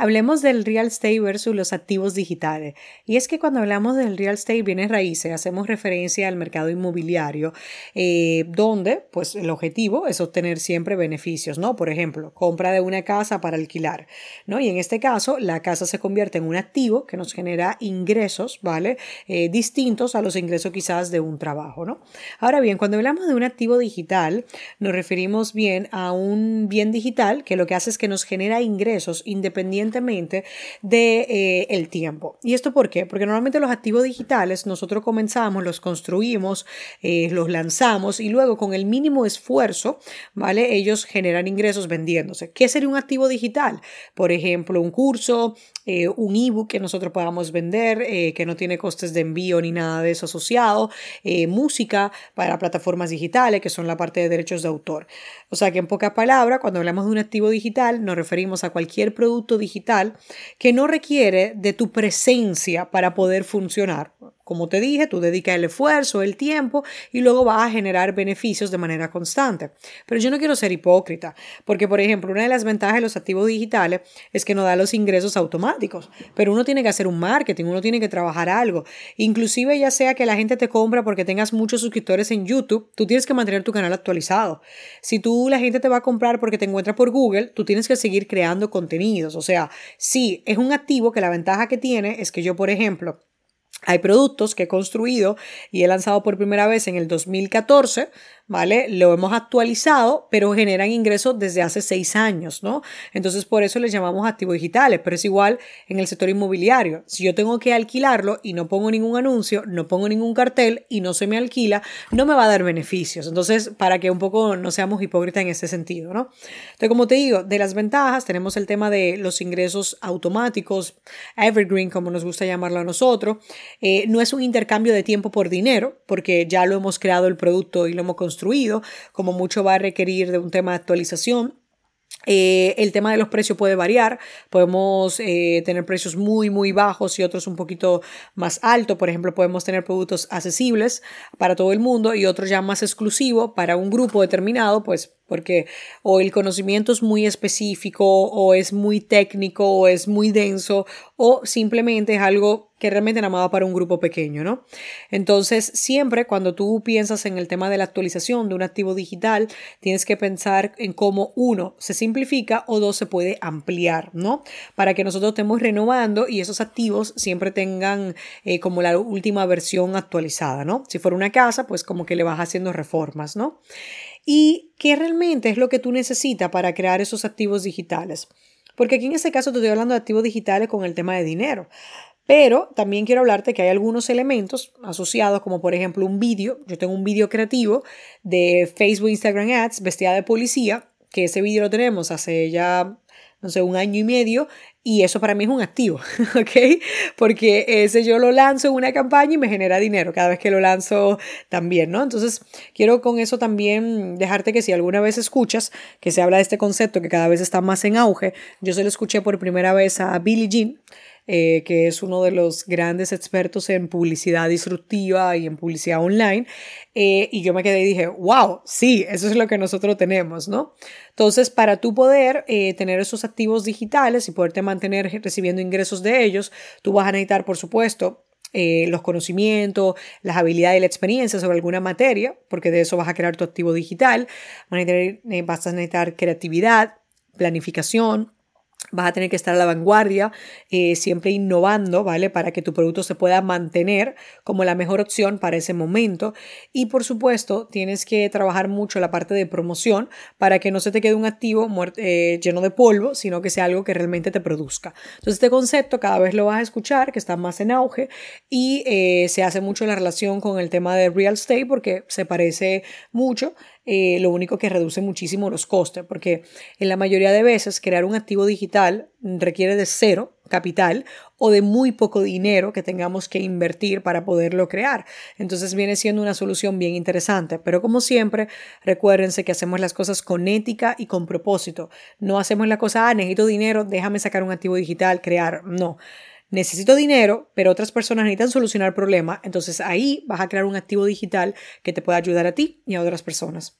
Hablemos del real estate versus los activos digitales. Y es que cuando hablamos del real estate bienes raíces, hacemos referencia al mercado inmobiliario, eh, donde pues el objetivo es obtener siempre beneficios, ¿no? Por ejemplo, compra de una casa para alquilar, ¿no? Y en este caso, la casa se convierte en un activo que nos genera ingresos, ¿vale? Eh, distintos a los ingresos quizás de un trabajo, ¿no? Ahora bien, cuando hablamos de un activo digital, nos referimos bien a un bien digital que lo que hace es que nos genera ingresos independientes de eh, tiempo. ¿Y esto por qué? Porque normalmente los activos digitales nosotros comenzamos, los construimos, eh, los lanzamos y luego con el mínimo esfuerzo, ¿vale? Ellos generan ingresos vendiéndose. ¿Qué sería un activo digital? Por ejemplo, un curso, eh, un ebook que nosotros podamos vender, que no tiene costes de envío ni nada de eso asociado, música para plataformas digitales, que son la parte de derechos de autor. O sea que en pocas palabras, cuando hablamos de un activo digital, nos referimos a cualquier producto digital que no requiere de tu presencia para poder funcionar. Como te dije, tú dedicas el esfuerzo, el tiempo y luego vas a generar beneficios de manera constante. Pero yo no quiero ser hipócrita, porque por ejemplo, una de las ventajas de los activos digitales es que no da los ingresos automáticos, pero uno tiene que hacer un marketing, uno tiene que trabajar algo. Inclusive ya sea que la gente te compra porque tengas muchos suscriptores en YouTube, tú tienes que mantener tu canal actualizado. Si tú la gente te va a comprar porque te encuentra por Google, tú tienes que seguir creando contenidos. O sea, sí, es un activo que la ventaja que tiene es que yo, por ejemplo, hay productos que he construido y he lanzado por primera vez en el 2014 ¿vale? Lo hemos actualizado, pero generan ingresos desde hace seis años, ¿no? Entonces, por eso les llamamos activos digitales, pero es igual en el sector inmobiliario. Si yo tengo que alquilarlo y no pongo ningún anuncio, no pongo ningún cartel y no se me alquila, no me va a dar beneficios. Entonces, para que un poco no seamos hipócritas en ese sentido, ¿no? Entonces, como te digo, de las ventajas tenemos el tema de los ingresos automáticos, evergreen, como nos gusta llamarlo a nosotros. Eh, no es un intercambio de tiempo por dinero, porque ya lo hemos creado el producto y lo hemos construido como mucho va a requerir de un tema de actualización. Eh, el tema de los precios puede variar, podemos eh, tener precios muy muy bajos y otros un poquito más altos, por ejemplo podemos tener productos accesibles para todo el mundo y otros ya más exclusivos para un grupo determinado, pues porque o el conocimiento es muy específico o es muy técnico o es muy denso o simplemente es algo que realmente nada más para un grupo pequeño, ¿no? Entonces, siempre cuando tú piensas en el tema de la actualización de un activo digital, tienes que pensar en cómo uno se simplifica o dos se puede ampliar, ¿no? Para que nosotros estemos renovando y esos activos siempre tengan eh, como la última versión actualizada, ¿no? Si fuera una casa, pues como que le vas haciendo reformas, ¿no? ¿Y qué realmente es lo que tú necesitas para crear esos activos digitales? Porque aquí en este caso te estoy hablando de activos digitales con el tema de dinero. Pero también quiero hablarte que hay algunos elementos asociados, como por ejemplo un vídeo. Yo tengo un vídeo creativo de Facebook, Instagram Ads, vestida de policía, que ese vídeo lo tenemos hace ya, no sé, un año y medio. Y eso para mí es un activo, ¿ok? Porque ese yo lo lanzo en una campaña y me genera dinero cada vez que lo lanzo también, ¿no? Entonces, quiero con eso también dejarte que si alguna vez escuchas que se habla de este concepto que cada vez está más en auge, yo se lo escuché por primera vez a Billie Jean eh, que es uno de los grandes expertos en publicidad disruptiva y en publicidad online. Eh, y yo me quedé y dije, wow, sí, eso es lo que nosotros tenemos, ¿no? Entonces, para tú poder eh, tener esos activos digitales y poderte mantener recibiendo ingresos de ellos, tú vas a necesitar, por supuesto, los conocimientos, las habilidades y la experiencia sobre alguna materia, porque de eso vas a crear tu activo digital. Vas a necesitar creatividad, planificación, Vas a tener que estar a la vanguardia, eh, siempre innovando, ¿vale? Para que tu producto se pueda mantener como la mejor opción para ese momento. Y por supuesto, tienes que trabajar mucho la parte de promoción para que no se te quede un activo eh, lleno de polvo, sino que sea algo que realmente te produzca. Entonces, este concepto cada vez lo vas a escuchar, que está más en auge y eh, se hace mucho la relación con el tema de real estate porque se parece mucho eh, lo único que reduce muchísimo los costes, porque en la mayoría de veces crear un activo digital requiere de cero capital o de muy poco dinero que tengamos que invertir para poderlo crear. Entonces viene siendo una solución bien interesante. Pero como siempre, recuérdense que hacemos las cosas con ética y con propósito. No hacemos la cosa, ah, necesito dinero, déjame sacar un activo digital, crear. No. Necesito dinero, pero otras personas necesitan solucionar problemas. Entonces ahí vas a crear un activo digital que te pueda ayudar a ti y a otras personas.